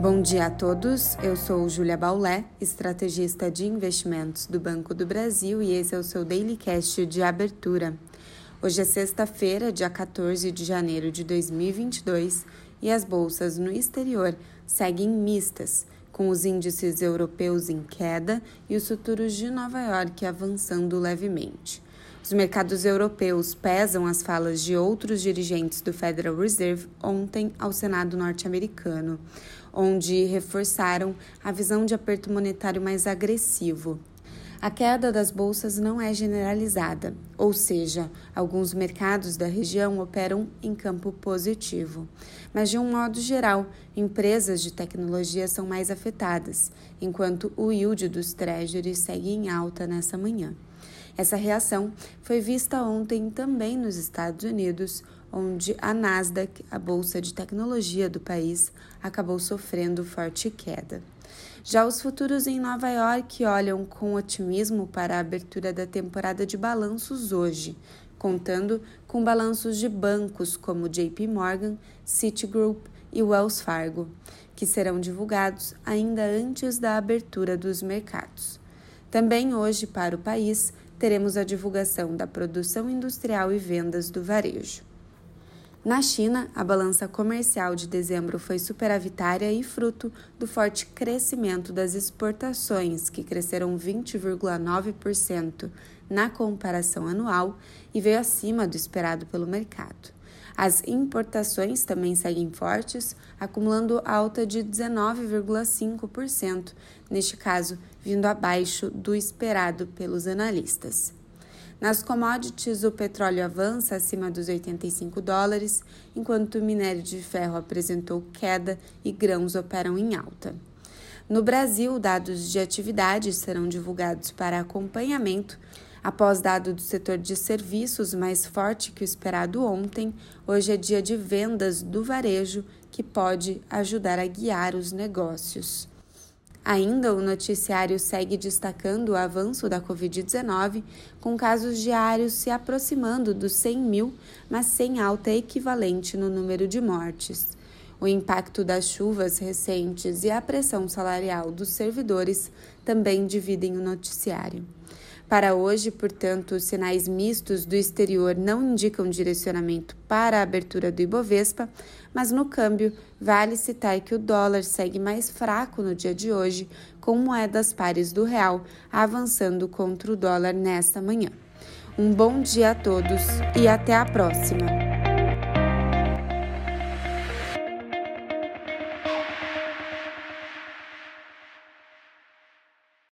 Bom dia a todos, eu sou Júlia Baulé, estrategista de investimentos do Banco do Brasil e esse é o seu Daily Cast de abertura. Hoje é sexta-feira, dia 14 de janeiro de 2022 e as bolsas no exterior seguem mistas, com os índices europeus em queda e os futuros de Nova York avançando levemente. Os mercados europeus pesam as falas de outros dirigentes do Federal Reserve ontem ao Senado norte-americano, onde reforçaram a visão de aperto monetário mais agressivo. A queda das bolsas não é generalizada, ou seja, alguns mercados da região operam em campo positivo. Mas, de um modo geral, empresas de tecnologia são mais afetadas, enquanto o yield dos treasuries segue em alta nessa manhã. Essa reação foi vista ontem também nos Estados Unidos, onde a Nasdaq, a bolsa de tecnologia do país, acabou sofrendo forte queda. Já os futuros em Nova York olham com otimismo para a abertura da temporada de balanços hoje, contando com balanços de bancos como JP Morgan, Citigroup e Wells Fargo, que serão divulgados ainda antes da abertura dos mercados. Também hoje, para o país, teremos a divulgação da produção industrial e vendas do varejo. Na China, a balança comercial de dezembro foi superavitária e fruto do forte crescimento das exportações, que cresceram 20,9% na comparação anual e veio acima do esperado pelo mercado. As importações também seguem fortes, acumulando alta de 19,5%, neste caso, vindo abaixo do esperado pelos analistas. Nas commodities, o petróleo avança acima dos 85 dólares, enquanto o minério de ferro apresentou queda e grãos operam em alta. No Brasil, dados de atividade serão divulgados para acompanhamento Após dado do setor de serviços mais forte que o esperado ontem, hoje é dia de vendas do varejo que pode ajudar a guiar os negócios. Ainda o noticiário segue destacando o avanço da Covid-19, com casos diários se aproximando dos 100 mil, mas sem alta equivalente no número de mortes. O impacto das chuvas recentes e a pressão salarial dos servidores também dividem o noticiário. Para hoje, portanto, os sinais mistos do exterior não indicam direcionamento para a abertura do Ibovespa, mas no câmbio vale citar que o dólar segue mais fraco no dia de hoje, com moedas pares do real avançando contra o dólar nesta manhã. Um bom dia a todos e até a próxima!